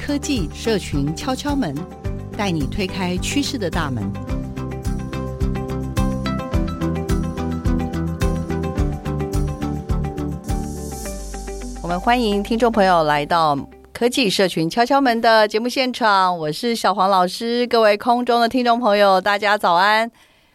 科技社群敲敲门，带你推开趋势的大门。我们欢迎听众朋友来到科技社群敲敲门的节目现场，我是小黄老师，各位空中的听众朋友，大家早安。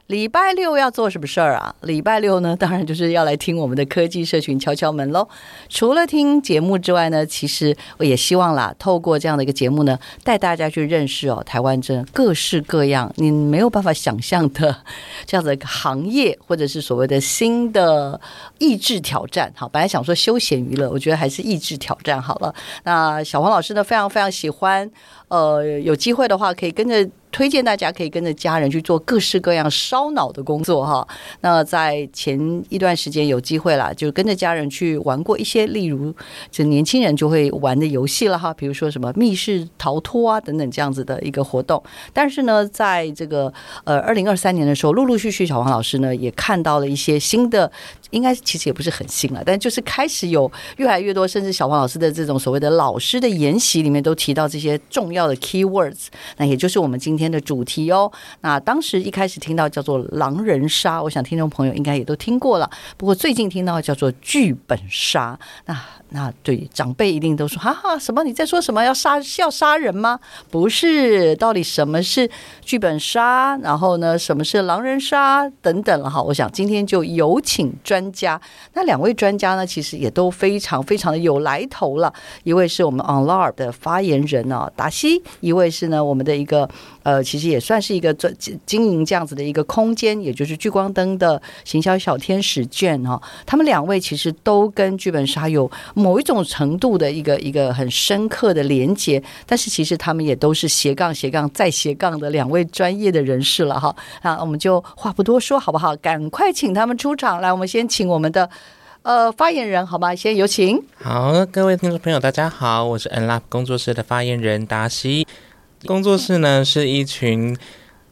礼拜六要做什么事儿啊？礼拜六呢，当然就是要来听我们的科技社群敲敲门喽。除了听节目之外呢，其实我也希望啦，透过这样的一个节目呢，带大家去认识哦，台湾真各式各样你没有办法想象的 这样的一个行业，或者是所谓的新的意志挑战。好，本来想说休闲娱乐，我觉得还是意志挑战好了。那小黄老师呢，非常非常喜欢，呃，有机会的话可以跟着。推荐大家可以跟着家人去做各式各样烧脑的工作哈。那在前一段时间有机会啦，就跟着家人去玩过一些，例如这年轻人就会玩的游戏了哈，比如说什么密室逃脱啊等等这样子的一个活动。但是呢，在这个呃二零二三年的时候，陆陆续续小黄老师呢也看到了一些新的。应该其实也不是很新了，但就是开始有越来越多，甚至小黄老师的这种所谓的老师的研习里面都提到这些重要的 keywords，那也就是我们今天的主题哦。那当时一开始听到叫做狼人杀，我想听众朋友应该也都听过了。不过最近听到叫做剧本杀，那那对长辈一定都说哈哈，什么你在说什么？要杀要杀人吗？不是，到底什么是剧本杀？然后呢，什么是狼人杀等等了哈。我想今天就有请专。家，那两位专家呢，其实也都非常非常的有来头了。一位是我们 OnLARP 的发言人呢、哦，达西；一位是呢，我们的一个呃，其实也算是一个做经营这样子的一个空间，也就是聚光灯的行销小天使卷哈、他们两位其实都跟剧本杀有某一种程度的一个一个很深刻的连接，但是其实他们也都是斜杠斜杠再斜杠的两位专业的人士了哈。那我们就话不多说，好不好？赶快请他们出场来，我们先。请我们的呃发言人好吗？先有请。好，各位听众朋友，大家好，我是 n l a 工作室的发言人达西。工作室呢是一群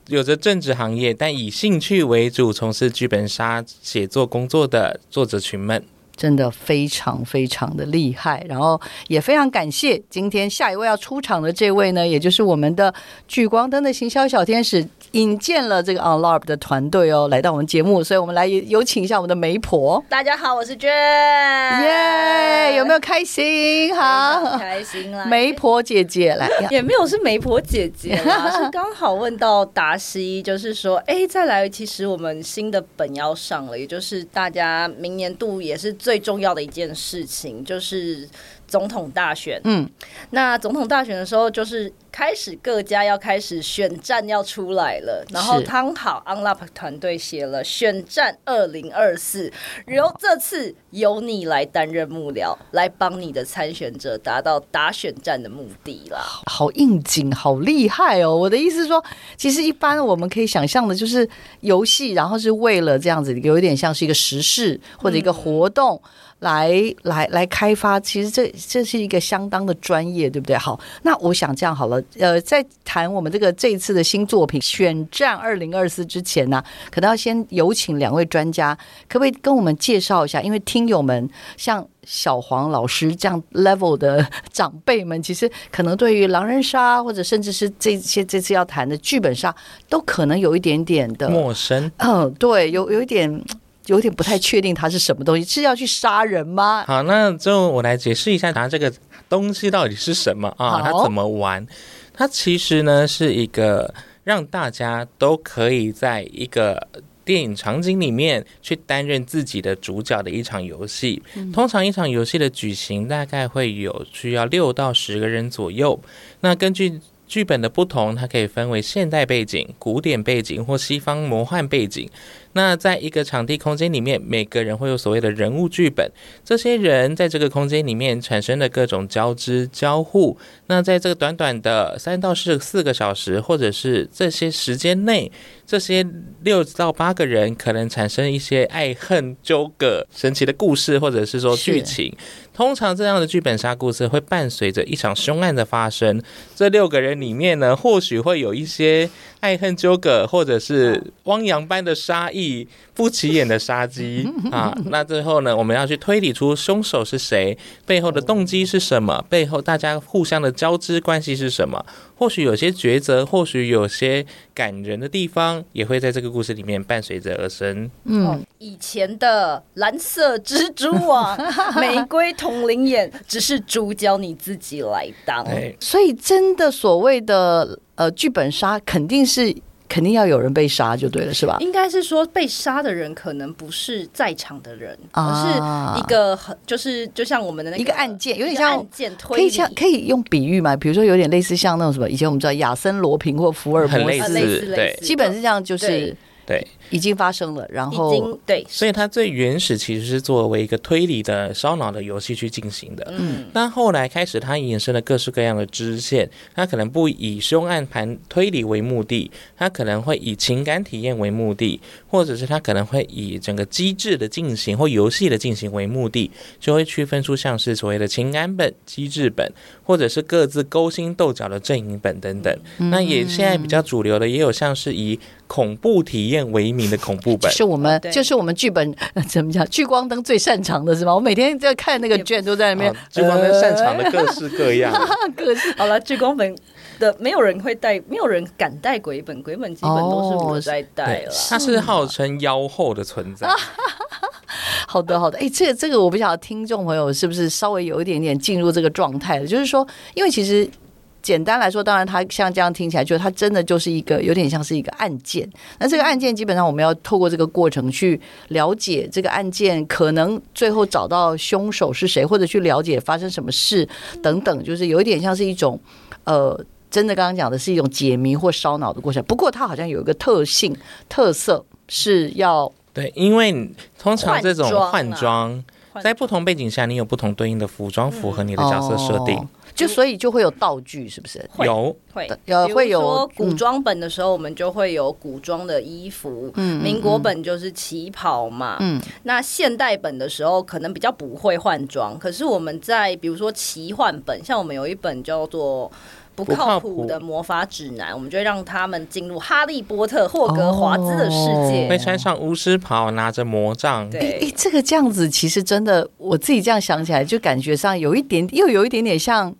有着政治行业，但以兴趣为主，从事剧本杀写作工作的作者群们，真的非常非常的厉害。然后也非常感谢今天下一位要出场的这位呢，也就是我们的聚光灯的行销小天使。引荐了这个 OnLARP 的团队哦，来到我们节目，所以我们来有请一下我们的媒婆。大家好，我是娟。耶、yeah，有没有开心？好，开心啦！媒婆姐姐来，也没有是媒婆姐姐啦，是刚好问到达西，就是说，哎，再来，其实我们新的本要上了，也就是大家明年度也是最重要的一件事情，就是。总统大选，嗯，那总统大选的时候，就是开始各家要开始选战要出来了，然后刚好 OnLARP 团队写了选战二零二四，然后这次由你来担任幕僚，来帮你的参选者达到打选战的目的啦。好应景，好厉害哦！我的意思是说，其实一般我们可以想象的，就是游戏，然后是为了这样子，有一点像是一个时事或者一个活动。嗯来来来开发，其实这这是一个相当的专业，对不对？好，那我想这样好了，呃，在谈我们这个这一次的新作品《选战二零二四》之前呢，可能要先有请两位专家，可不可以跟我们介绍一下？因为听友们像小黄老师这样 level 的长辈们，其实可能对于狼人杀，或者甚至是这些这次要谈的剧本杀，都可能有一点点的陌生。嗯，对，有有一点。有点不太确定它是什么东西，是要去杀人吗？好，那就我来解释一下，它这个东西到底是什么啊？它怎么玩？它其实呢是一个让大家都可以在一个电影场景里面去担任自己的主角的一场游戏。嗯。通常一场游戏的举行大概会有需要六到十个人左右。那根据剧本的不同，它可以分为现代背景、古典背景或西方魔幻背景。那在一个场地空间里面，每个人会有所谓的人物剧本，这些人在这个空间里面产生的各种交织交互。那在这个短短的三到四四个小时，或者是这些时间内，这些六到八个人可能产生一些爱恨纠葛、神奇的故事，或者是说剧情。通常这样的剧本杀故事会伴随着一场凶案的发生。这六个人里面呢，或许会有一些爱恨纠葛，或者是汪洋般的杀意。不起眼的杀机 啊，那最后呢，我们要去推理出凶手是谁，背后的动机是什么，背后大家互相的交织关系是什么？或许有些抉择，或许有些感人的地方，也会在这个故事里面伴随着而生。嗯，以前的蓝色蜘蛛网、玫瑰铜铃眼，只是主角你自己来当。所以，真的所谓的呃剧本杀，肯定是。肯定要有人被杀就对了，是吧？应该是说被杀的人可能不是在场的人，啊、而是一个很就是就像我们的那个一个案件，有点像案件推理，可以像可以用比喻嘛？比如说有点类似像那种什么，以前我们知道亚森罗平或福尔摩斯，类似，类似对，基本是这样，就是。对，已经发生了，然后已经对，所以它最原始其实是作为一个推理的烧脑的游戏去进行的。嗯，但后来开始它衍生了各式各样的支线，它可能不以凶案盘推理为目的，它可能会以情感体验为目的，或者是它可能会以整个机制的进行或游戏的进行为目的，就会区分出像是所谓的情感本、机制本，或者是各自勾心斗角的阵营本等等。嗯、那也现在比较主流的也有像是以恐怖体验为名的恐怖本，是我们，就是我们剧本 怎么讲？聚光灯最擅长的是吗？我每天在看那个卷，都在那边。聚光灯擅长的各式各样，各式。好了，聚光本的没有人会带，没有人敢带鬼本，鬼本基本都是我在带了。它是号称妖后的存在。好的，好的。哎，这个这个，我不晓得听众朋友是不是稍微有一点点进入这个状态了？就是说，因为其实。简单来说，当然，它像这样听起来，就它真的就是一个有点像是一个案件。那这个案件基本上，我们要透过这个过程去了解这个案件，可能最后找到凶手是谁，或者去了解发生什么事等等，就是有一点像是一种呃，真的刚刚讲的是一种解谜或烧脑的过程。不过，它好像有一个特性特色是要对，因为通常这种换装在不同背景下，你有不同对应的服装，符合你的角色设定。就所以就会有道具，是不是？有会有会有古装本的时候，我们就会有古装的衣服。嗯，民国本就是旗袍嘛。嗯，那现代本的时候可能比较不会换装，可是我们在比如说奇幻本，像我们有一本叫做《不靠谱的魔法指南》，我们就会让他们进入哈利波特、霍格华兹的世界，会穿上巫师袍，拿着魔杖。对，哎，这个这样子其实真的，我自己这样想起来，就感觉上有一点，又有一点点像。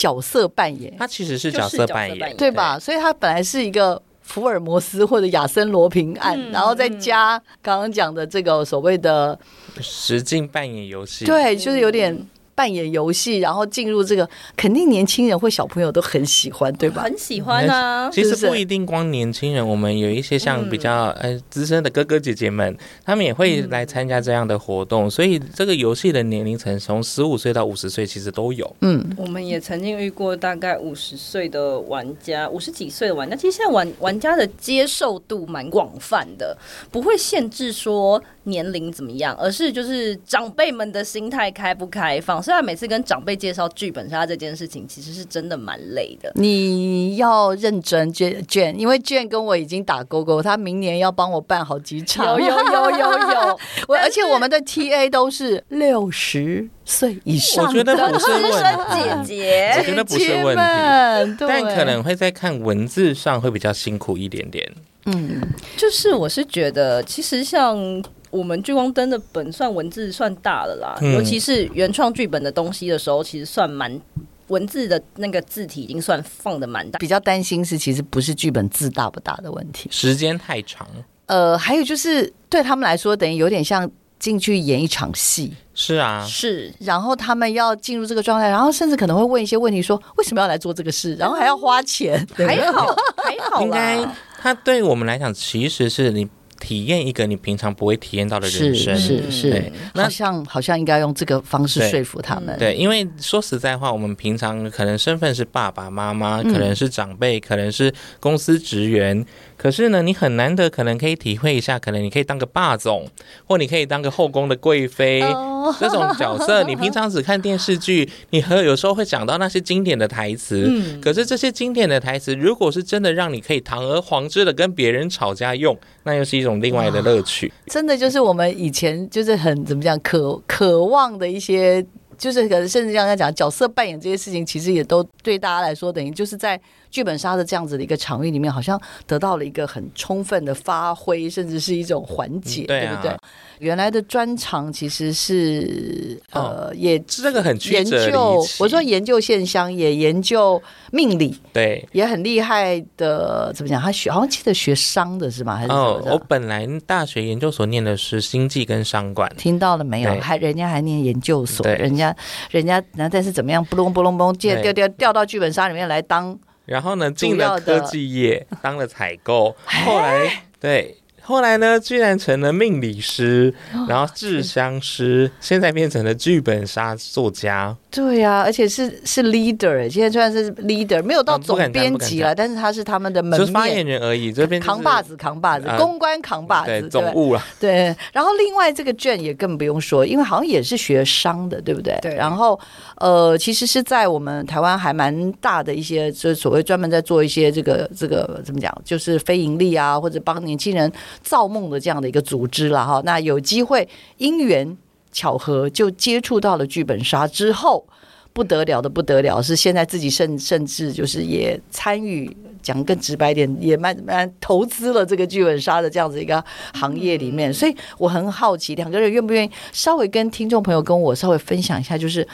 角色扮演，他其实是角色扮演，演对吧？所以他本来是一个福尔摩斯或者亚森罗平案，嗯、然后再加刚刚讲的这个所谓的实境扮演游戏，对，就是有点。扮演游戏，然后进入这个，肯定年轻人或小朋友都很喜欢，对吧？很喜欢啊。其实不一定光年轻人，我们有一些像比较呃资深的哥哥姐姐们，他们也会来参加这样的活动。所以这个游戏的年龄层从十五岁到五十岁其实都有。嗯，我们也曾经遇过大概五十岁的玩家，五十几岁的玩家。其实现在玩玩家的接受度蛮广泛的，不会限制说年龄怎么样，而是就是长辈们的心态开不开放。虽然每次跟长辈介绍剧本杀这件事情，其实是真的蛮累的。你要认真卷卷，因为卷跟我已经打勾勾，他明年要帮我办好几场。有有有有有，我而且我们的 TA 都是六十岁以上，我觉得不是问题。姐姐，我觉得不是问题，但可能会在看文字上会比较辛苦一点点。嗯，就是我是觉得，其实像。我们聚光灯的本算文字算大了啦，嗯、尤其是原创剧本的东西的时候，其实算蛮文字的那个字体已经算放的蛮大。比较担心是其实不是剧本字大不大的问题，时间太长。呃，还有就是对他们来说，等于有点像进去演一场戏。是啊，是。然后他们要进入这个状态，然后甚至可能会问一些问题说，说为什么要来做这个事，然后还要花钱。还好，还好。应该他对我们来讲，其实是你。体验一个你平常不会体验到的人生。是是好像好像应该用这个方式说服他们。对，因为说实在话，我们平常可能身份是爸爸妈妈，可能是长辈，可能是公司职员。可是呢，你很难得可能可以体会一下，可能你可以当个霸总，或你可以当个后宫的贵妃，oh. 这种角色。你平常只看电视剧，你和有时候会想到那些经典的台词。嗯，可是这些经典的台词，如果是真的让你可以堂而皇之的跟别人吵架用，那又是一种另外的乐趣。真的就是我们以前就是很怎么讲，渴渴望的一些。就是可能甚至像他讲角色扮演这些事情，其实也都对大家来说，等于就是在剧本杀的这样子的一个场域里面，好像得到了一个很充分的发挥，甚至是一种缓解，对不对？原来的专长其实是呃，也这个很研究，我说研究线香，也研究命理，对，也很厉害的。怎么讲？他学好像记得学商的是吗？还是哦，我本来大学研究所念的是经济跟商管，听到了没有？还人家还念研究所，人家。人家那但是怎么样？不隆不隆嘣，掉掉掉掉到剧本杀里面来当，然后呢，进了科技业，当了采购，后来对。后来呢，居然成了命理师，然后制香师，哦、现在变成了剧本杀作家。对呀、啊，而且是是 leader，现在虽然是 leader，没有到总编辑了，但是他是他们的门面就是发言人而已。这边、就是、扛把子，扛把子，呃、公关扛把子，对总务了。对，然后另外这个卷也更不用说，因为好像也是学商的，对不对？对。然后呃，其实是在我们台湾还蛮大的一些，就是所谓专门在做一些这个这个怎么讲，就是非盈利啊，或者帮年轻人。造梦的这样的一个组织了哈，那有机会因缘巧合就接触到了剧本杀之后，不得了的不得了，是现在自己甚甚至就是也参与，讲更直白点，也慢慢投资了这个剧本杀的这样子一个行业里面，所以我很好奇，两个人愿不愿意稍微跟听众朋友跟我稍微分享一下，就是。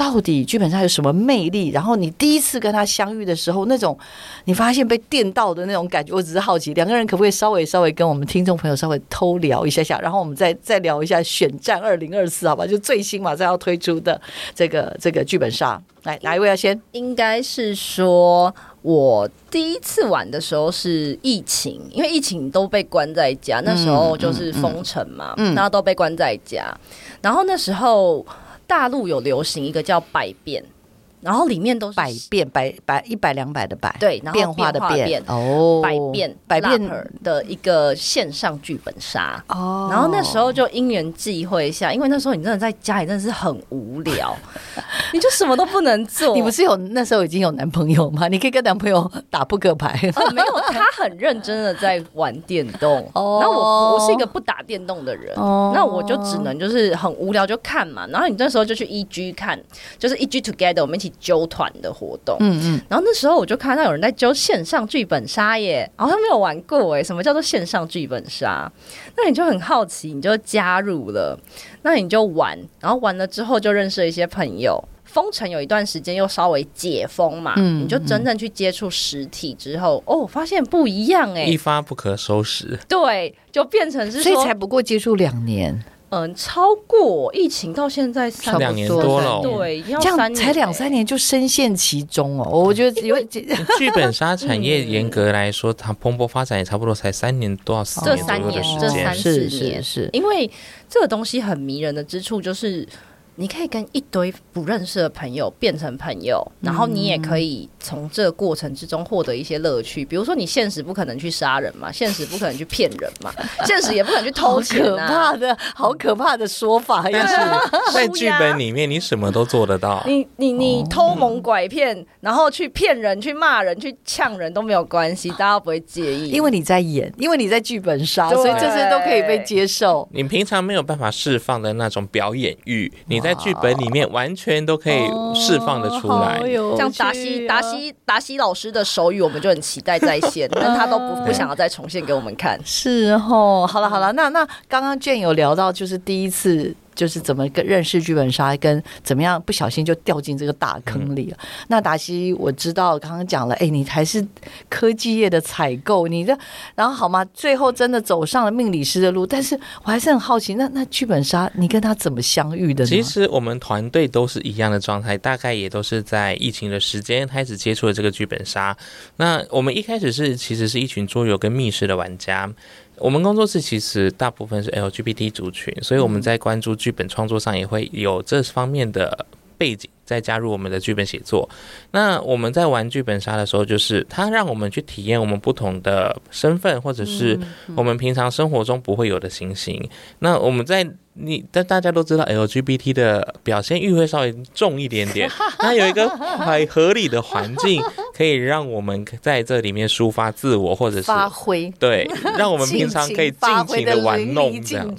到底剧本杀有什么魅力？然后你第一次跟他相遇的时候，那种你发现被电到的那种感觉，我只是好奇，两个人可不可以稍微稍微跟我们听众朋友稍微偷聊一下下，然后我们再再聊一下选战二零二四，好吧？就最新马上要推出的这个这个剧本杀，来哪一位要先？应该是说我第一次玩的时候是疫情，因为疫情都被关在家，那时候就是封城嘛，嗯，然后都被关在家，然后那时候。大陆有流行一个叫百变。然后里面都是百变百百一百两百的百对，然后变化的变哦，百变百变的一个线上剧本杀哦。然后那时候就因缘际会一下，因为那时候你真的在家里真的是很无聊，你就什么都不能做。你不是有那时候已经有男朋友吗？你可以跟男朋友打扑克牌。哦，没有，他很认真的在玩电动。哦，然后我我是一个不打电动的人，哦，那我就只能就是很无聊就看嘛。然后你那时候就去 EG 看，就是 EG Together，我们一起。揪团的活动，嗯嗯，然后那时候我就看到有人在揪线上剧本杀耶，好像没有玩过哎，什么叫做线上剧本杀？那你就很好奇，你就加入了，那你就玩，然后玩了之后就认识了一些朋友。封城有一段时间又稍微解封嘛，嗯，你就真正去接触实体之后，哦，发现不一样哎，一发不可收拾，对，就变成是所以才不过接触两年。嗯，超过疫情到现在三两年多了，对，这样才两三年就深陷其中哦。我觉得因为 剧本杀产业严格来说，它蓬勃发展也差不多才三年多少四年左右的时间，这三四年是，因为这个东西很迷人的之处就是。你可以跟一堆不认识的朋友变成朋友，然后你也可以从这个过程之中获得一些乐趣。比如说，你现实不可能去杀人嘛，现实不可能去骗人嘛，现实也不可能去偷钱啊，可怕的好可怕的说法。但是在剧本 里面，你什么都做得到。你你你偷蒙拐骗，然后去骗人、去骂人、去呛人都没有关系，大家不会介意，因为你在演，因为你在剧本杀，所以这些都可以被接受。你平常没有办法释放的那种表演欲，你在。在剧本里面完全都可以释放的出来，哦、像达西达西达西老师的手语，我们就很期待再现，但他都不不想要再重现给我们看。是哦，好了好了，那那刚刚卷有聊到，就是第一次。就是怎么跟认识剧本杀，跟怎么样不小心就掉进这个大坑里了。嗯、那达西，我知道刚刚讲了，哎，你还是科技业的采购，你这然后好吗？最后真的走上了命理师的路，但是我还是很好奇，那那剧本杀你跟他怎么相遇的呢？其实我们团队都是一样的状态，大概也都是在疫情的时间开始接触了这个剧本杀。那我们一开始是其实是一群桌游跟密室的玩家。我们工作室其实大部分是 LGBT 族群，所以我们在关注剧本创作上也会有这方面的背景。再加入我们的剧本写作，那我们在玩剧本杀的时候，就是它让我们去体验我们不同的身份，或者是我们平常生活中不会有的情形。那我们在你，但大家都知道 LGBT 的表现欲会稍微重一点点，那有一个很合理的环境，可以让我们在这里面抒发自我，或者是发挥，对，让我们平常可以尽情的玩弄 这样，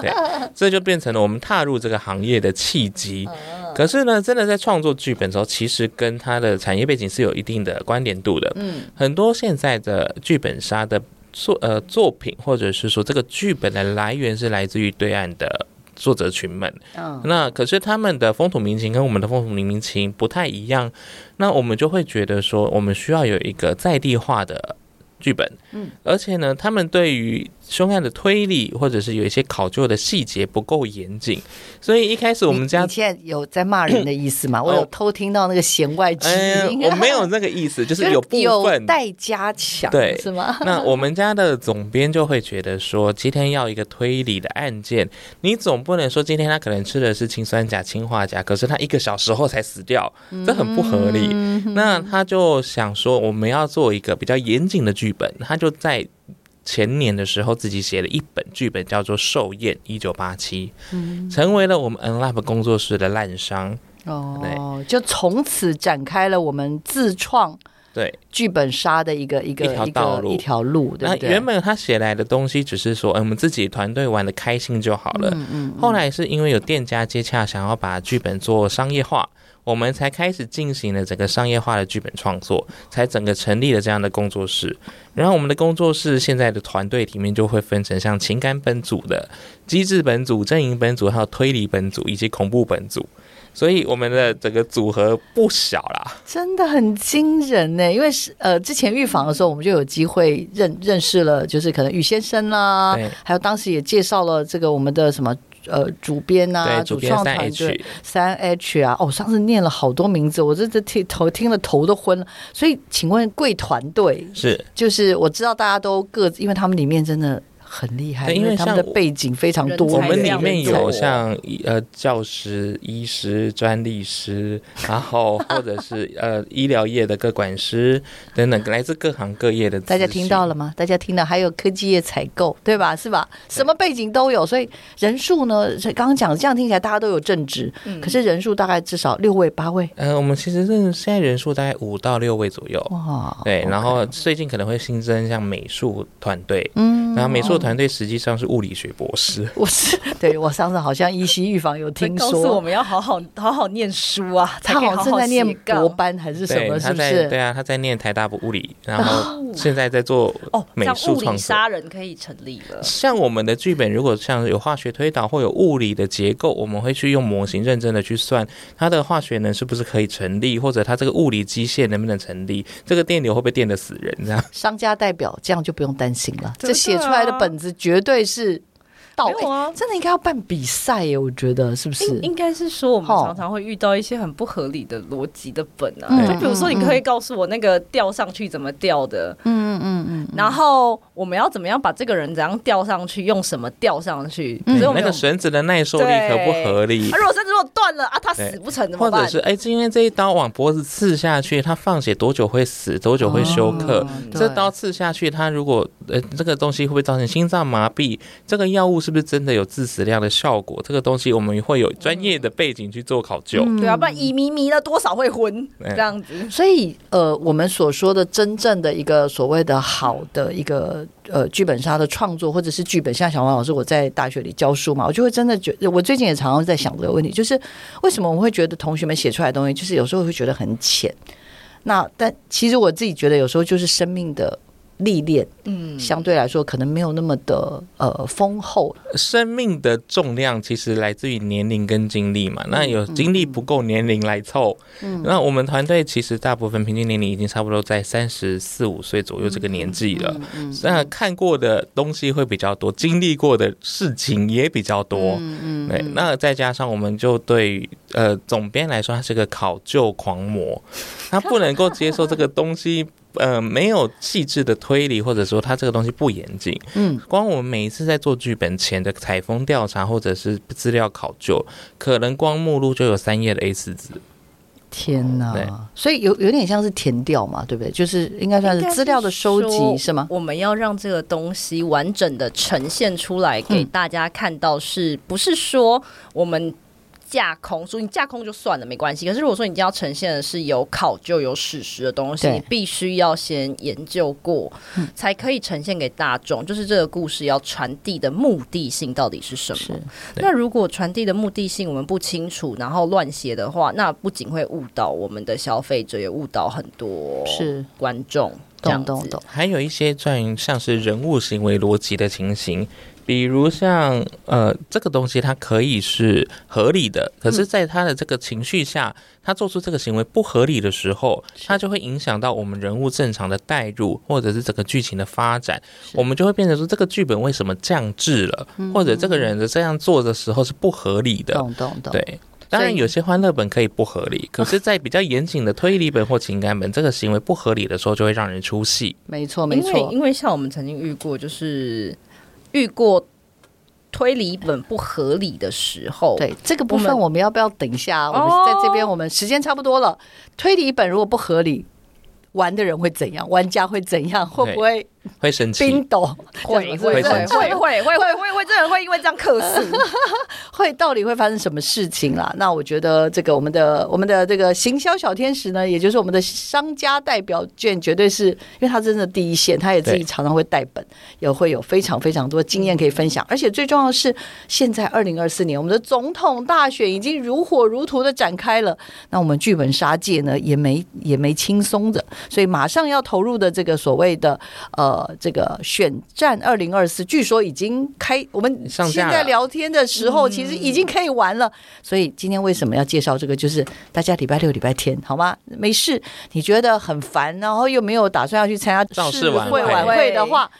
对，这就变成了我们踏入这个行业的契机。可是呢，真的在创作剧本的时候，其实跟它的产业背景是有一定的关联度的。嗯，很多现在的剧本杀的作呃作品，或者是说这个剧本的来源是来自于对岸的作者群们。嗯，那可是他们的风土民情跟我们的风土民情不太一样，那我们就会觉得说，我们需要有一个在地化的剧本。嗯，而且呢，他们对于凶案的推理，或者是有一些考究的细节不够严谨，所以一开始我们家你，你现在有在骂人的意思吗？我有偷听到那个弦外之音，哎，我没有那个意思，就是有部分待加强，对，是吗？那我们家的总编就会觉得说，今天要一个推理的案件，你总不能说今天他可能吃的是氰酸钾、氰化钾，可是他一个小时后才死掉，这很不合理。嗯、那他就想说，我们要做一个比较严谨的剧本，他就在。前年的时候，自己写了一本剧本，叫做《寿宴一九八七》，成为了我们 Enlab 工作室的烂商。哦，就从此展开了我们自创对剧本杀的一个一个一条道路，一条路。对，对，那原本他写来的东西只是说，嗯，我们自己团队玩的开心就好了。嗯嗯。后来是因为有店家接洽，想要把剧本做商业化。我们才开始进行了整个商业化的剧本创作，才整个成立了这样的工作室。然后我们的工作室现在的团队里面就会分成像情感本组的、机制本组、阵营本组，还有推理本组以及恐怖本组。所以我们的整个组合不小啦，真的很惊人呢。因为是呃，之前预防的时候，我们就有机会认认识了，就是可能宇先生啦，还有当时也介绍了这个我们的什么。呃，主编啊，主创团队三 H 啊，哦，上次念了好多名字，我这这听头听了头都昏了。所以，请问贵团队是就是我知道大家都各自，因为他们里面真的。很厉害，因为他们的背景非常多。我们里面有像呃教师、医师、专利师，然后或者是呃医疗业的各管师等等，来自各行各业的。大家听到了吗？大家听到还有科技业采购，对吧？是吧？什么背景都有，所以人数呢？刚刚讲这样听起来大家都有正职，嗯、可是人数大概至少六位八位。呃，我们其实是现在人数大概五到六位左右。哇，对，然后最近可能会新增像美术团队，嗯，然后美术。团队实际上是物理学博士，我是对我上次好像依稀预防有听说，我们要好好好好念书啊，他好像正在念博班还是什么？是不是？对啊，他在念台大物理，然后现在在做哦美术创作。物理杀人可以成立了。像我们的剧本，如果像有化学推导或有物理的结构，我们会去用模型认真的去算它的化学能是不是可以成立，或者它这个物理机械能不能成立，这个电流会不会电的死人？这样商家代表这样就不用担心了，这写出来的本。本子绝对是。到位啊！真的应该要办比赛耶，我觉得是不是？应该是说我们常常会遇到一些很不合理的逻辑的本啊，就比如说你可以告诉我那个吊上去怎么吊的，嗯嗯嗯，然后我们要怎么样把这个人怎样吊上去，用什么吊上去？那个绳子的耐受力可不合理。如果绳子如果断了啊，他死不成怎么办？或者是哎，今天这一刀往脖子刺下去，他放血多久会死？多久会休克？这刀刺下去，他如果呃这个东西会不会造成心脏麻痹？这个药物是不是真的有致死量的效果？这个东西我们会有专业的背景去做考究，嗯、对啊，不然乙迷迷了多少会昏这样子。所以呃，我们所说的真正的一个所谓的好的一个呃剧本杀的创作，或者是剧本，像小王老师我在大学里教书嘛，我就会真的觉得，我最近也常常在想这个问题，就是为什么我会觉得同学们写出来的东西，就是有时候会觉得很浅。那但其实我自己觉得，有时候就是生命的。历练，嗯，相对来说可能没有那么的呃丰厚。生命的重量其实来自于年龄跟经历嘛，那有经历不够年龄来凑。嗯，那我们团队其实大部分平均年龄已经差不多在三十四五岁左右这个年纪了。嗯，那看过的东西会比较多，经历过的事情也比较多。嗯嗯，对，那再加上我们就对呃总编来说，他是个考究狂魔，他不能够接受这个东西。呃没有细致的推理，或者说它这个东西不严谨。嗯，光我们每一次在做剧本前的采风调查或者是资料考究，可能光目录就有三页的 A 四纸。天哪！所以有有点像是填调嘛，对不对？就是应该算是资料的收集，是吗？我们要让这个东西完整的呈现出来给大家看到，是不是说我们？架空，所以你架空就算了，没关系。可是如果说你要呈现的是有考究、有史实的东西，你必须要先研究过，才可以呈现给大众。就是这个故事要传递的目的性到底是什么？那如果传递的目的性我们不清楚，然后乱写的话，那不仅会误导我们的消费者，也误导很多是观众。懂懂懂。还有一些关于像是人物行为逻辑的情形。比如像呃，这个东西它可以是合理的，可是，在他的这个情绪下，他做出这个行为不合理的时候，他就会影响到我们人物正常的代入，或者是整个剧情的发展，我们就会变成说，这个剧本为什么降智了，或者这个人的这样做的时候是不合理的。懂懂懂。对，当然有些欢乐本可以不合理，可是，在比较严谨的推理本或情感本，这个行为不合理的时候，就会让人出戏。没错，没错。因为像我们曾经遇过，就是。遇过推理本不合理的时候，对这个部分，我们要不要等一下？我们在这边，我们时间差不多了。推理本如果不合理，玩的人会怎样？玩家会怎样？会不会？会生气，冰斗会会会会会会会会会，这人会因为这样客诉，会到底会发生什么事情啦？那我觉得这个我们的我们的这个行销小天使呢，也就是我们的商家代表卷，绝对是因为他真的第一线，他也自己常常会带本，也会有非常非常多经验可以分享。而且最重要的是，现在二零二四年我们的总统大选已经如火如荼的展开了，那我们剧本杀界呢也没也没轻松的，所以马上要投入的这个所谓的呃。呃，这个选战二零二四，据说已经开。我们现在聊天的时候，其实已经可以玩了。所以今天为什么要介绍这个？就是大家礼拜六、礼拜天，好吗？没事，你觉得很烦，然后又没有打算要去参加造势晚会晚会的话，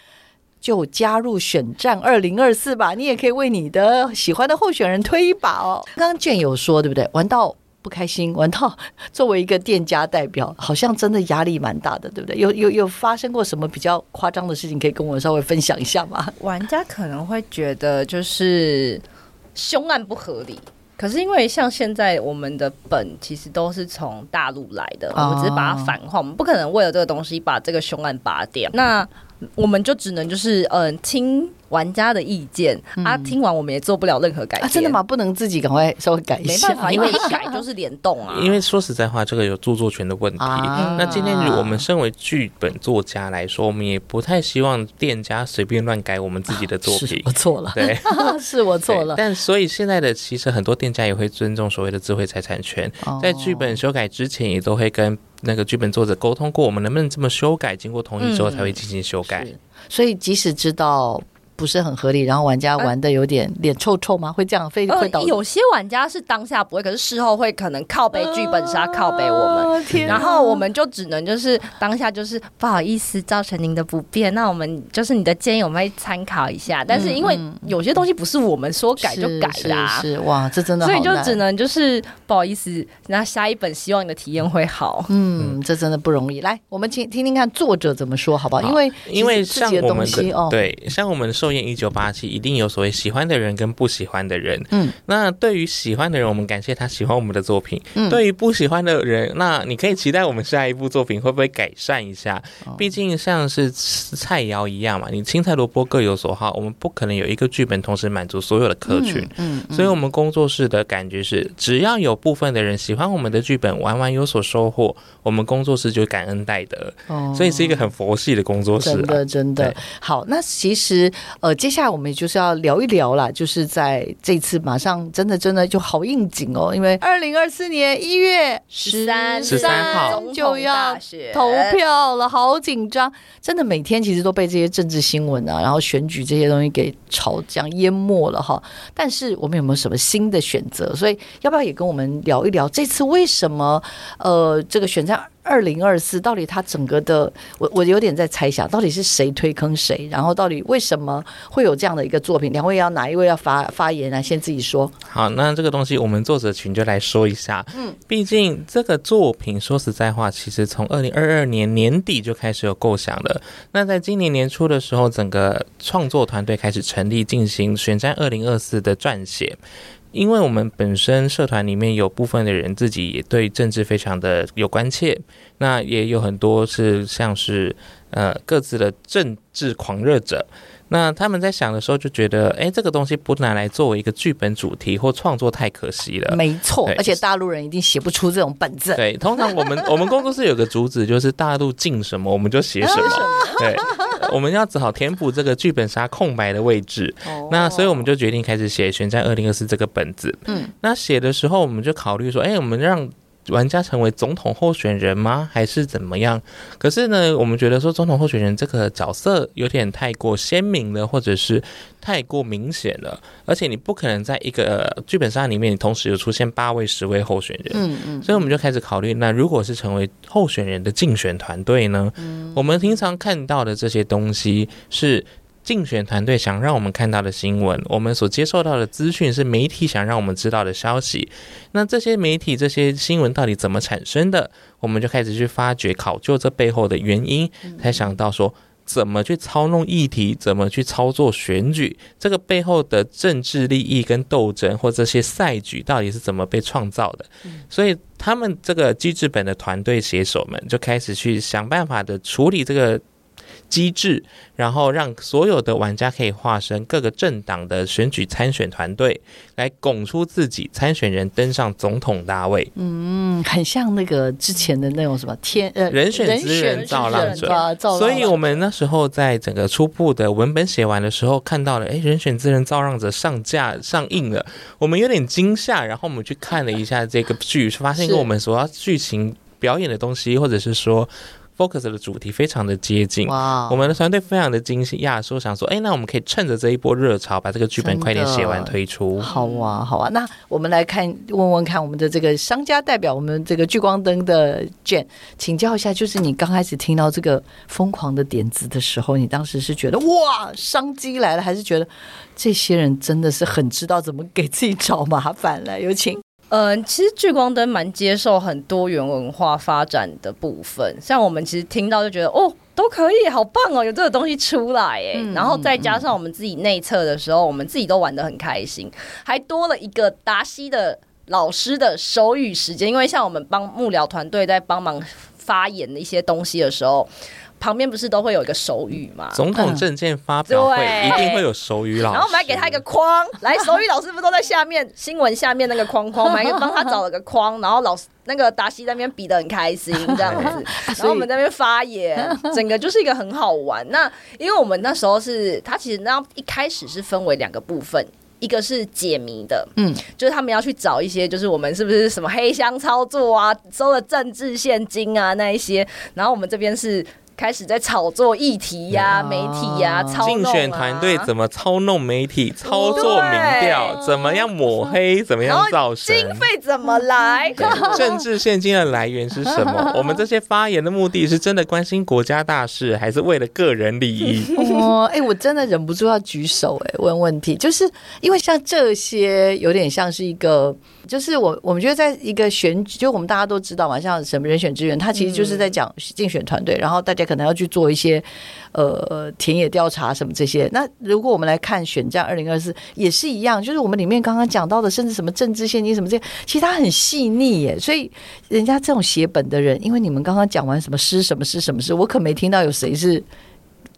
就加入选战二零二四吧。你也可以为你的喜欢的候选人推一把哦。刚刚卷有说，对不对？玩到。不开心，玩到 作为一个店家代表，好像真的压力蛮大的，对不对？有有有发生过什么比较夸张的事情，可以跟我稍微分享一下吗？玩家可能会觉得就是凶案不合理，可是因为像现在我们的本其实都是从大陆来的，我们只是把它反化，我们不可能为了这个东西把这个凶案拔掉，那我们就只能就是嗯、呃、听。玩家的意见、嗯、啊，听完我们也做不了任何改变。啊、真的吗？不能自己赶快稍微改一下？没办法，因为一改就是联动啊。因为说实在话，这个有著作权的问题。啊、那今天我们身为剧本作家来说，我们也不太希望店家随便乱改我们自己的作品。啊、我错了，对，是我错了。但所以现在的其实很多店家也会尊重所谓的智慧财产权，哦、在剧本修改之前也都会跟那个剧本作者沟通过，我们能不能这么修改，经过同意之后才会进行修改。嗯、所以即使知道。不是很合理，然后玩家玩的有点脸臭臭吗？会这样？非会导、呃、有些玩家是当下不会，可是事后会可能靠背剧本杀，靠背我们，啊、然后我们就只能就是当下就是不好意思造成您的不便，那我们就是你的建议我们会参考一下，但是因为有些东西不是我们说改就改的、啊，是，是，是哇，这真的，所以就只能就是不好意思，那下一本希望你的体验会好，嗯，这真的不容易。来，我们听听听看作者怎么说，好不好？好，因为因为像我们的哦，对，像我们受验一九八七一定有所谓喜欢的人跟不喜欢的人。嗯，那对于喜欢的人，我们感谢他喜欢我们的作品。嗯，对于不喜欢的人，那你可以期待我们下一部作品会不会改善一下？毕竟像是菜肴一样嘛，你青菜萝卜各有所好，我们不可能有一个剧本同时满足所有的客群。嗯，所以我们工作室的感觉是，只要有部分的人喜欢我们的剧本，玩完有所收获，我们工作室就感恩戴德。哦，所以是一个很佛系的工作室。真的，真的好。那其实呃，接下来我们。就是要聊一聊啦，就是在这次马上真的真的就好应景哦，因为二零二四年一月十三十三号就要投票了，好紧张！真的每天其实都被这些政治新闻啊，然后选举这些东西给吵这样淹没了哈。但是我们有没有什么新的选择？所以要不要也跟我们聊一聊这次为什么呃这个选战？二零二四到底它整个的，我我有点在猜想，到底是谁推坑谁，然后到底为什么会有这样的一个作品？两位要哪一位要发发言啊？先自己说。好，那这个东西我们作者群就来说一下。嗯，毕竟这个作品说实在话，其实从二零二二年年底就开始有构想了。那在今年年初的时候，整个创作团队开始成立，进行选战二零二四的撰写。因为我们本身社团里面有部分的人自己也对政治非常的有关切，那也有很多是像是呃各自的政治狂热者。那他们在想的时候就觉得，哎，这个东西不拿来作为一个剧本主题或创作太可惜了。没错，而且大陆人一定写不出这种本子。对，通常我们 我们工作室有个主旨，就是大陆禁什么我们就写什么。对，我们要只好填补这个剧本杀空白的位置。那所以我们就决定开始写《选战二零二四》这个本子。嗯，那写的时候我们就考虑说，哎，我们让。玩家成为总统候选人吗？还是怎么样？可是呢，我们觉得说总统候选人这个角色有点太过鲜明了，或者是太过明显了。而且你不可能在一个剧本杀里面，你同时有出现八位、十位候选人。嗯嗯。所以我们就开始考虑，那如果是成为候选人的竞选团队呢？嗯。我们平常看到的这些东西是。竞选团队想让我们看到的新闻，我们所接受到的资讯是媒体想让我们知道的消息。那这些媒体、这些新闻到底怎么产生的？我们就开始去发掘、考究这背后的原因，才想到说怎么去操弄议题，怎么去操作选举，这个背后的政治利益跟斗争，或这些赛局到底是怎么被创造的？所以他们这个机制本的团队写手们就开始去想办法的处理这个。机制，然后让所有的玩家可以化身各个政党的选举参选团队，来拱出自己参选人登上总统大位。嗯，很像那个之前的那种什么天呃人选之人造浪者。所以我们那时候在整个初步的文本写完的时候，看到了，哎，人选之人造浪者上架上映了，我们有点惊吓，然后我们去看了一下这个剧，发现跟我们所要剧情表演的东西，或者是说。Focus 的主题非常的接近，wow, 我们的团队非常的惊讶，说想说，哎，那我们可以趁着这一波热潮，把这个剧本快点写完推出。好啊，好啊，那我们来看，问问看，我们的这个商家代表，我们这个聚光灯的 Jane，请教一下，就是你刚开始听到这个疯狂的点子的时候，你当时是觉得哇，商机来了，还是觉得这些人真的是很知道怎么给自己找麻烦了？有请。嗯，其实聚光灯蛮接受很多元文化发展的部分，像我们其实听到就觉得哦，都可以，好棒哦，有这个东西出来哎，嗯、然后再加上我们自己内测的时候，我们自己都玩的很开心，还多了一个达西的老师的手语时间，因为像我们帮幕僚团队在帮忙发言的一些东西的时候。旁边不是都会有一个手语嘛？总统证件发表会一定会有手语老师，然后我们还给他一个框，来，手语老师不都在下面新闻下面那个框框，我们还帮他找了个框，然后老师那个达西那边比得很开心这样子，然后我们在那边发言，整个就是一个很好玩。那因为我们那时候是他其实那一开始是分为两个部分，一个是解谜的，嗯，就是他们要去找一些，就是我们是不是什么黑箱操作啊，收了政治现金啊那一些，然后我们这边是。开始在炒作议题呀、啊、媒体呀、啊、操弄啊，竞选团队怎么操弄媒体、操作民调，怎么样抹黑，怎么样造神，经费怎么来？政治现金的来源是什么？我们这些发言的目的是真的关心国家大事，还是为了个人利益？哦，哎，我真的忍不住要举手，哎，问问题，就是因为像这些有点像是一个。就是我，我们觉得在一个选举，就我们大家都知道嘛，像什么人选之源，他其实就是在讲竞选团队，然后大家可能要去做一些呃田野调查什么这些。那如果我们来看选战二零二四，也是一样，就是我们里面刚刚讲到的，甚至什么政治现金什么这些，其实它很细腻耶。所以人家这种写本的人，因为你们刚刚讲完什么诗什么诗什么诗，我可没听到有谁是。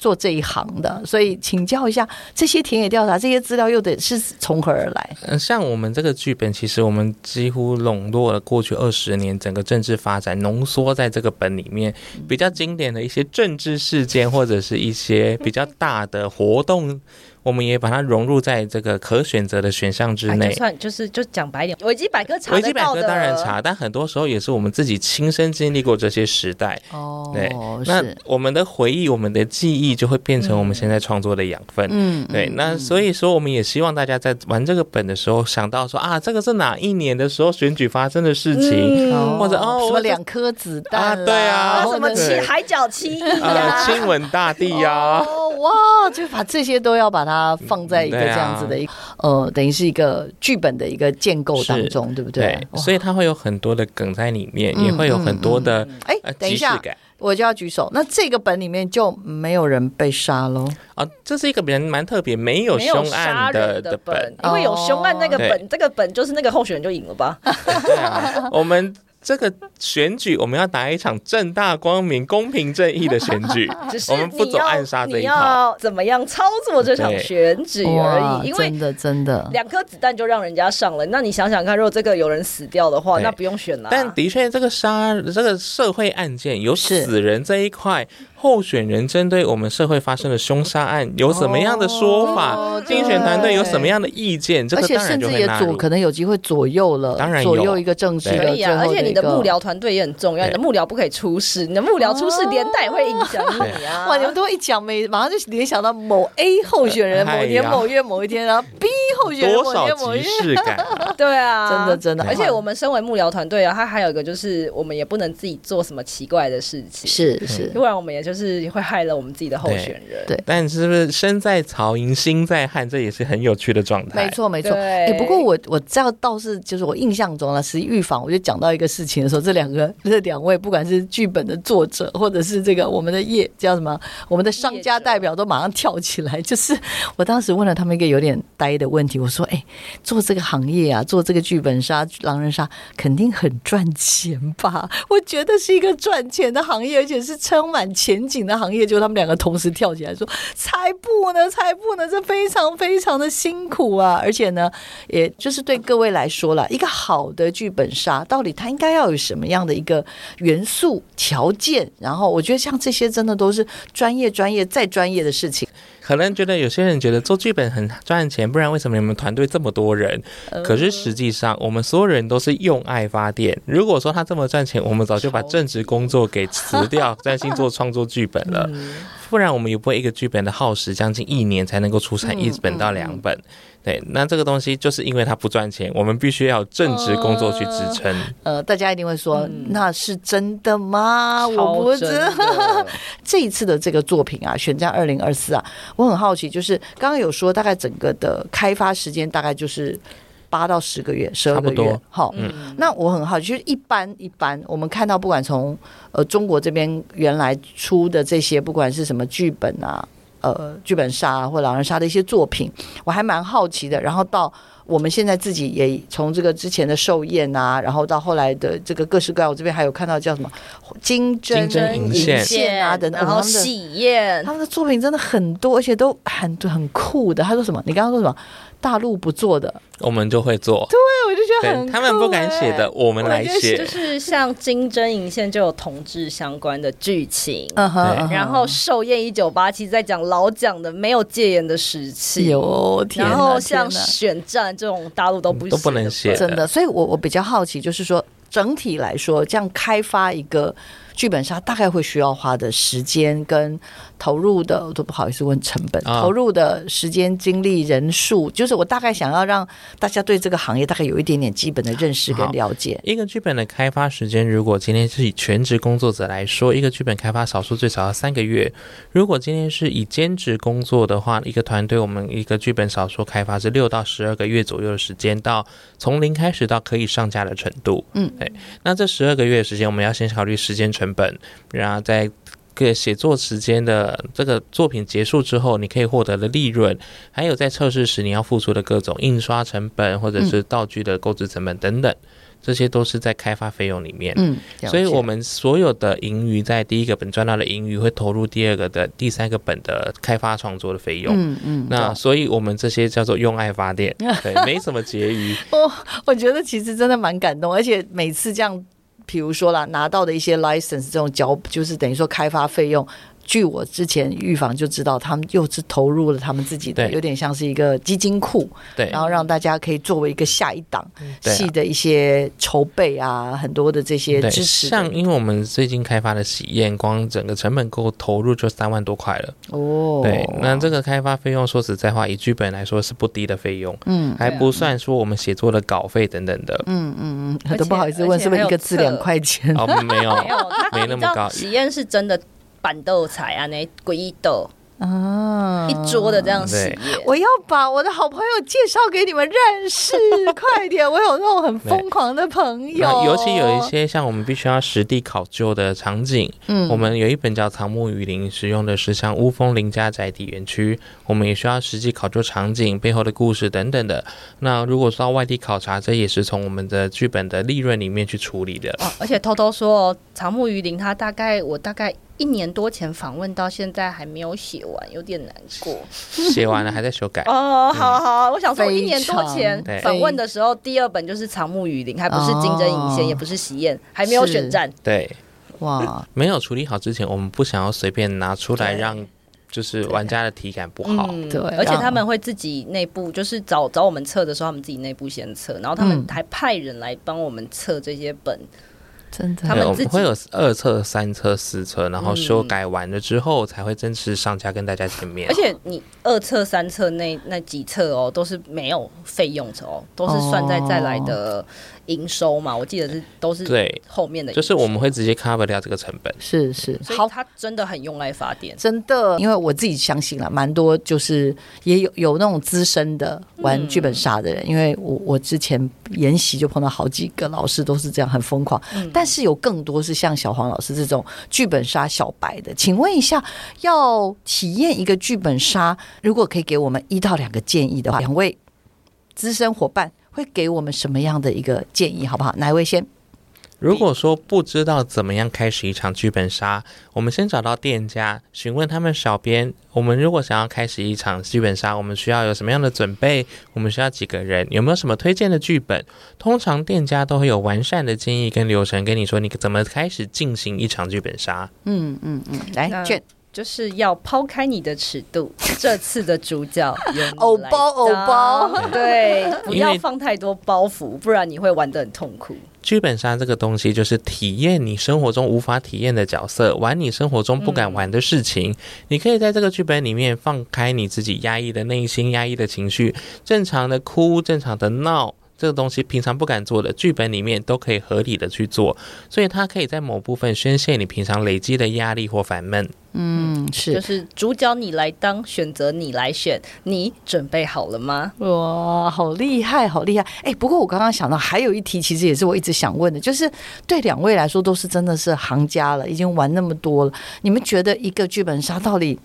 做这一行的，所以请教一下，这些田野调查、这些资料又得是从何而来？嗯，像我们这个剧本，其实我们几乎笼络了过去二十年整个政治发展，浓缩在这个本里面，比较经典的一些政治事件，或者是一些比较大的活动。我们也把它融入在这个可选择的选项之内。就算就是就讲白一点，维基百科查维基百科当然查，但很多时候也是我们自己亲身经历过这些时代。哦，对，那我们的回忆、我们的记忆就会变成我们现在创作的养分。嗯，对。那所以说，我们也希望大家在玩这个本的时候，想到说啊，这个是哪一年的时候选举发生的事情，嗯、或者哦，什么两颗子弹啊，对啊，什么七海角七亿啊，亲吻大地呀、啊哦，哇，就把这些都要把它放在一个这样子的一呃，等于是一个剧本的一个建构当中，对不对？对，所以它会有很多的梗在里面，嗯、也会有很多的哎，嗯嗯嗯、等一下。我就要举手，那这个本里面就没有人被杀喽？啊，这是一个人蛮特别，没有凶案的的本，本因为有凶案那个本，这个本就是那个候选人就赢了吧？对啊，我们。这个选举，我们要打一场正大光明、公平正义的选举，我们不走暗杀这一套。你要怎么样操作这场选举而已？因为真的真的两颗子弹就让人家上了。那你想想看，如果这个有人死掉的话，那不用选了。但的确，这个杀这个社会案件有死人这一块。候选人针对我们社会发生的凶杀案有什么样的说法？竞选团队有什么样的意见？这个当然就会纳入。而且甚至也左可能有机会左右了，当然左右一个政治的。可以啊，而且你的幕僚团队也很重要，你的幕僚不可以出事，你的幕僚出事连带也会影响你啊。哇，你们都一讲，每马上就联想到某 A 候选人某年某月某一天，然后 B 候选人某年某月。多少即视感？对啊，真的真的。而且我们身为幕僚团队啊，他还有一个就是，我们也不能自己做什么奇怪的事情，是是，不然我们也就是会害了。我们自己的候选人，对，但是不是身在曹营心在汉，这也是很有趣的状态。没错，没错。哎，不过我我知道倒是就是我印象中了，实际预防我就讲到一个事情的时候，这两个 这两位不管是剧本的作者，或者是这个我们的业叫什么，我们的商家代表都马上跳起来。就是我当时问了他们一个有点呆的问题，我说：“哎，做这个行业啊，做这个剧本杀、狼人杀，肯定很赚钱吧？我觉得是一个赚钱的行业，而且是充满前景的行业。”就他们两个同时跳起来说：“才不呢，才不呢，这非常非常的辛苦啊！而且呢，也就是对各位来说了，一个好的剧本杀到底它应该要有什么样的一个元素条件？然后我觉得像这些真的都是专业、专业再专业的事情。可能觉得有些人觉得做剧本很赚钱，不然为什么你们团队这么多人？可是实际上，我们所有人都是用爱发电。如果说他这么赚钱，我们早就把正职工作给辞掉，专心做创作剧本了。不然我们也不会一个剧本的耗时将近一年才能够出产一本到两本。对，那这个东西就是因为它不赚钱，我们必须要正职工作去支撑。呃，大家一定会说，嗯、那是真的吗？我不知道。这一次的这个作品啊，选在二零二四啊，我很好奇，就是刚刚有说大概整个的开发时间大概就是八到十个月，十二个月。好，嗯，那我很好奇，就是一般一般，我们看到不管从呃中国这边原来出的这些，不管是什么剧本啊。呃，剧本杀或狼人杀的一些作品，我还蛮好奇的。然后到我们现在自己也从这个之前的寿宴啊，然后到后来的这个各式各样，我这边还有看到叫什么 金针银线啊等等，然后喜宴，他们的作品真的很多，而且都很很酷的。他说什么？你刚刚说什么？大陆不做的，我们就会做。对，我就觉得很、欸、他们不敢写的，我们来写。就是像金针银线就有同志相关的剧情，嗯哼。然后寿宴一九八七在讲老蒋的没有戒严的时期，有天。然后像选战这种大陆都不都不能写，真的。所以我我比较好奇，就是说整体来说，这样开发一个剧本杀大概会需要花的时间跟。投入的我都不好意思问成本，投入的时间、精力、人数，就是我大概想要让大家对这个行业大概有一点点基本的认识跟了解。一个剧本的开发时间，如果今天是以全职工作者来说，一个剧本开发少说最少要三个月；如果今天是以兼职工作的话，一个团队我们一个剧本少说开发是六到十二个月左右的时间，到从零开始到可以上架的程度。嗯，对。那这十二个月的时间，我们要先考虑时间成本，然后再。个写作时间的这个作品结束之后，你可以获得的利润，还有在测试时你要付出的各种印刷成本或者是道具的购置成本等等，这些都是在开发费用里面。嗯，所以我们所有的盈余在第一个本赚到的盈余会投入第二个的第三个本的开发创作的费用。嗯嗯，那所以我们这些叫做用爱发电，对，没什么结余。我我觉得其实真的蛮感动，而且每次这样。比如说啦，拿到的一些 license 这种缴，就是等于说开发费用。据我之前预防就知道，他们又是投入了他们自己的，有点像是一个基金库，对，然后让大家可以作为一个下一档戏的一些筹备啊，很多的这些支持。像因为我们最近开发的喜宴，光整个成本够投入就三万多块了哦。对，那这个开发费用说实在话，以剧本来说是不低的费用，嗯，还不算说我们写作的稿费等等的，嗯嗯嗯，都不好意思问是不是一个字两块钱？哦，没有，没有，没那么高。喜宴是真的办桌菜啊，那诡异豆。啊，一桌的这样子，我要把我的好朋友介绍给你们认识，快点！我有那种很疯狂的朋友，尤其有一些像我们必须要实地考究的场景。嗯，我们有一本叫《藏木雨林》，使用的是像乌峰林家宅邸园区，我们也需要实际考究场景背后的故事等等的。那如果说到外地考察，这也是从我们的剧本的利润里面去处理的。哦，而且偷偷说哦，《藏木雨林》它大概我大概。一年多前访问到现在还没有写完，有点难过。写完了还在修改。哦，好好，我想说一年多前访问的时候，第二本就是《长木雨林》，还不是《金针银线》，也不是喜宴，还没有选战。对，哇，没有处理好之前，我们不想要随便拿出来让，就是玩家的体感不好。对，而且他们会自己内部，就是找找我们测的时候，他们自己内部先测，然后他们还派人来帮我们测这些本。真的，他们会有二测、三测、四测，然后修改完了之后才会正式上架跟大家见面。而且你二测、三测那那几测哦，都是没有费用的哦，都是算在再来的。营收嘛，我记得是都是对。后面的，就是我们会直接 cover 掉这个成本，是是，好，他真的很用来发电，真的，因为我自己相信了，蛮多就是也有有那种资深的玩剧本杀的人，嗯、因为我我之前研习就碰到好几个老师都是这样很疯狂，嗯、但是有更多是像小黄老师这种剧本杀小白的，请问一下，要体验一个剧本杀，如果可以给我们一到两个建议的话，两位资深伙伴。会给我们什么样的一个建议，好不好？哪一位先？如果说不知道怎么样开始一场剧本杀，我们先找到店家，询问他们小编。我们如果想要开始一场剧本杀，我们需要有什么样的准备？我们需要几个人？有没有什么推荐的剧本？通常店家都会有完善的建议跟流程，跟你说你怎么开始进行一场剧本杀。嗯嗯嗯，来卷。就是要抛开你的尺度，这次的主角有偶包偶包，对，不要放太多包袱，不然你会玩的很痛苦。剧本杀这个东西，就是体验你生活中无法体验的角色，玩你生活中不敢玩的事情。嗯、你可以在这个剧本里面放开你自己压抑的内心、压抑的情绪，正常的哭，正常的闹。这个东西平常不敢做的，剧本里面都可以合理的去做，所以它可以在某部分宣泄你平常累积的压力或烦闷。嗯，是，就是主角你来当，选择你来选，你准备好了吗？哇，好厉害，好厉害！哎，不过我刚刚想到还有一题，其实也是我一直想问的，就是对两位来说都是真的是行家了，已经玩那么多了，你们觉得一个剧本杀到底，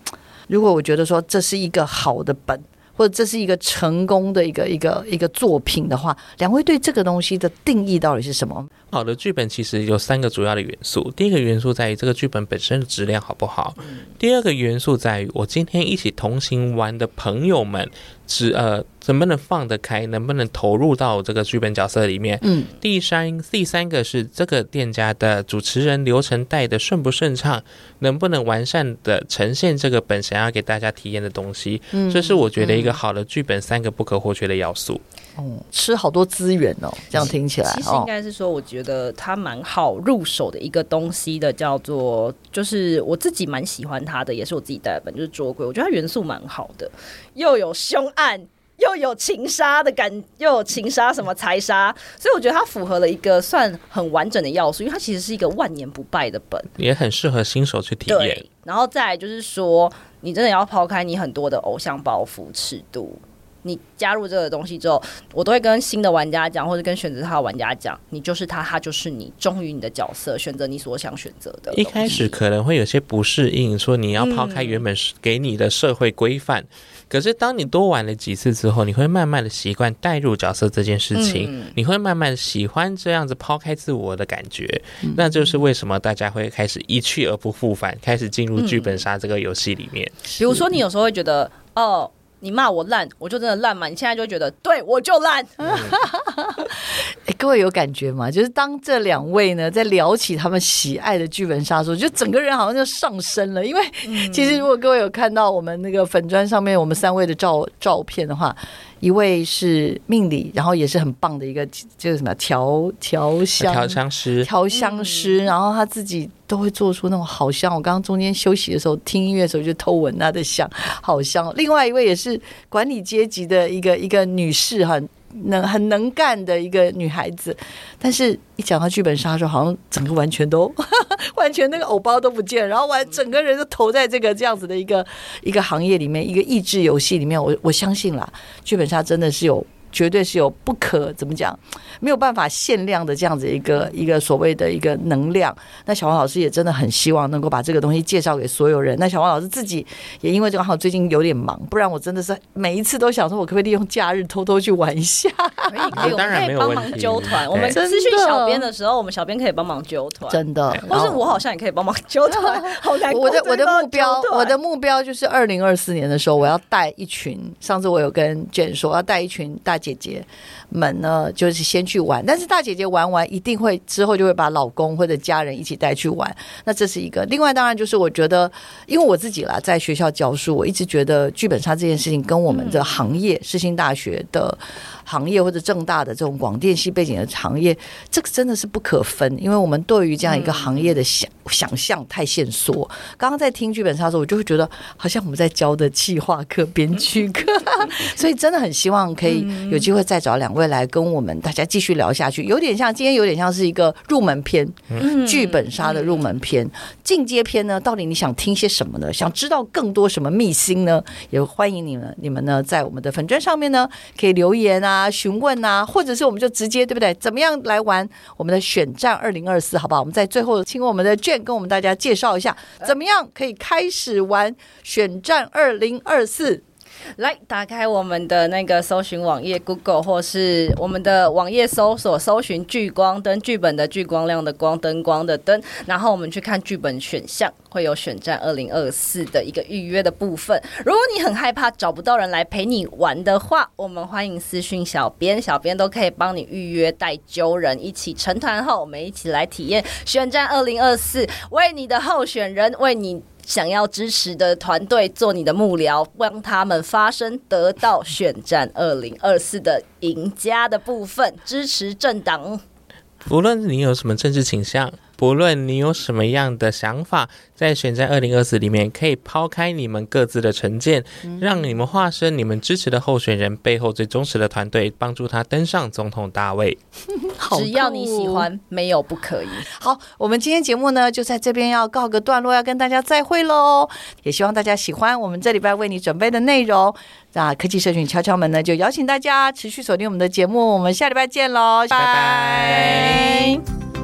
如果我觉得说这是一个好的本。或者这是一个成功的一个一个一个作品的话，两位对这个东西的定义到底是什么？好的剧本其实有三个主要的元素，第一个元素在于这个剧本本身的质量好不好，第二个元素在于我今天一起同行玩的朋友们。只呃，能不能放得开，能不能投入到这个剧本角色里面？嗯，第三第三个是这个店家的主持人流程带的顺不顺畅，能不能完善的呈现这个本想要给大家体验的东西？嗯，这是我觉得一个好的剧本三个不可或缺的要素。哦，吃好多资源哦，这样听起来，其实应该是说，我觉得它蛮好入手的一个东西的，叫做就是我自己蛮喜欢它的，也是我自己带的本，就是捉鬼。我觉得它元素蛮好的，又有凶案，又有情杀的感，又有情杀什么财杀，所以我觉得它符合了一个算很完整的要素，因为它其实是一个万年不败的本，也很适合新手去体验。然后再来就是说，你真的要抛开你很多的偶像包袱、尺度。你加入这个东西之后，我都会跟新的玩家讲，或者跟选择他的玩家讲，你就是他，他就是你，忠于你的角色，选择你所想选择的。一开始可能会有些不适应，说你要抛开原本给你的社会规范，嗯、可是当你多玩了几次之后，你会慢慢的习惯带入角色这件事情，嗯、你会慢慢喜欢这样子抛开自我的感觉，嗯、那就是为什么大家会开始一去而不复返，开始进入剧本杀这个游戏里面。比如说，你有时候会觉得，哦。你骂我烂，我就真的烂嘛？你现在就觉得对我就烂。各位有感觉吗？就是当这两位呢在聊起他们喜爱的剧本杀的时候，就整个人好像就上升了。因为其实如果各位有看到我们那个粉砖上面我们三位的照照片的话。一位是命理，然后也是很棒的一个，就是什么调调香调香师，调香师，然后他自己都会做出那种好香。我刚刚中间休息的时候听音乐的时候就偷闻他的香，好香。另外一位也是管理阶级的一个一个女士哈。能很能干的一个女孩子，但是一讲到剧本杀的时候，好像整个完全都 完全那个偶包都不见，然后完整个人都投在这个这样子的一个一个行业里面，一个益智游戏里面。我我相信啦，剧本杀真的是有。绝对是有不可怎么讲，没有办法限量的这样子一个一个所谓的一个能量。那小王老师也真的很希望能够把这个东西介绍给所有人。那小王老师自己也因为正好最近有点忙，不然我真的是每一次都想说，我可不可以利用假日偷偷去玩一下？可以，可以，我们可以帮忙揪团。我们私讯小编的时候，我们小编可以帮忙揪团，真的。或是我好像也可以帮忙揪团。好难，我的我的目标，我的目标就是二零二四年的时候，我要带一群。上次我有跟 Jane 说，要带一群大。姐姐们呢，就是先去玩，但是大姐姐玩完一定会之后就会把老公或者家人一起带去玩。那这是一个。另外，当然就是我觉得，因为我自己啦，在学校教书，我一直觉得剧本杀这件事情跟我们的行业，世新大学的。行业或者正大的这种广电系背景的行业，这个真的是不可分，因为我们对于这样一个行业的想想象太限缩。刚刚在听剧本杀的时候，我就会觉得好像我们在教的企划课、编剧课，所以真的很希望可以有机会再找两位来跟我们大家继续聊下去。有点像今天，有点像是一个入门篇，剧本杀的入门篇。进阶篇呢，到底你想听些什么呢？想知道更多什么秘辛呢？也欢迎你们，你们呢在我们的粉砖上面呢可以留言啊。啊，询问啊，或者是我们就直接对不对？怎么样来玩我们的选战二零二四？好不好？我们在最后请我们的卷跟我们大家介绍一下，怎么样可以开始玩选战二零二四。来，打开我们的那个搜寻网页，Google 或是我们的网页搜索，搜寻“聚光灯”剧本的“聚光亮”的“光灯光”的“灯”，然后我们去看剧本选项，会有选战二零二四的一个预约的部分。如果你很害怕找不到人来陪你玩的话，我们欢迎私讯小编，小编都可以帮你预约带揪人一起成团后，我们一起来体验选战二零二四，为你的候选人，为你。想要支持的团队做你的幕僚，帮他们发声，得到选战二零二四的赢家的部分，支持政党。无论你有什么政治倾向。不论你有什么样的想法，在选战二零二四里面，可以抛开你们各自的成见，让你们化身你们支持的候选人背后最忠实的团队，帮助他登上总统大位。只要你喜欢，没有不可以。好，我们今天节目呢，就在这边要告个段落，要跟大家再会喽。也希望大家喜欢我们这礼拜为你准备的内容。那科技社群敲敲门呢，就邀请大家持续锁定我们的节目。我们下礼拜见喽，拜拜。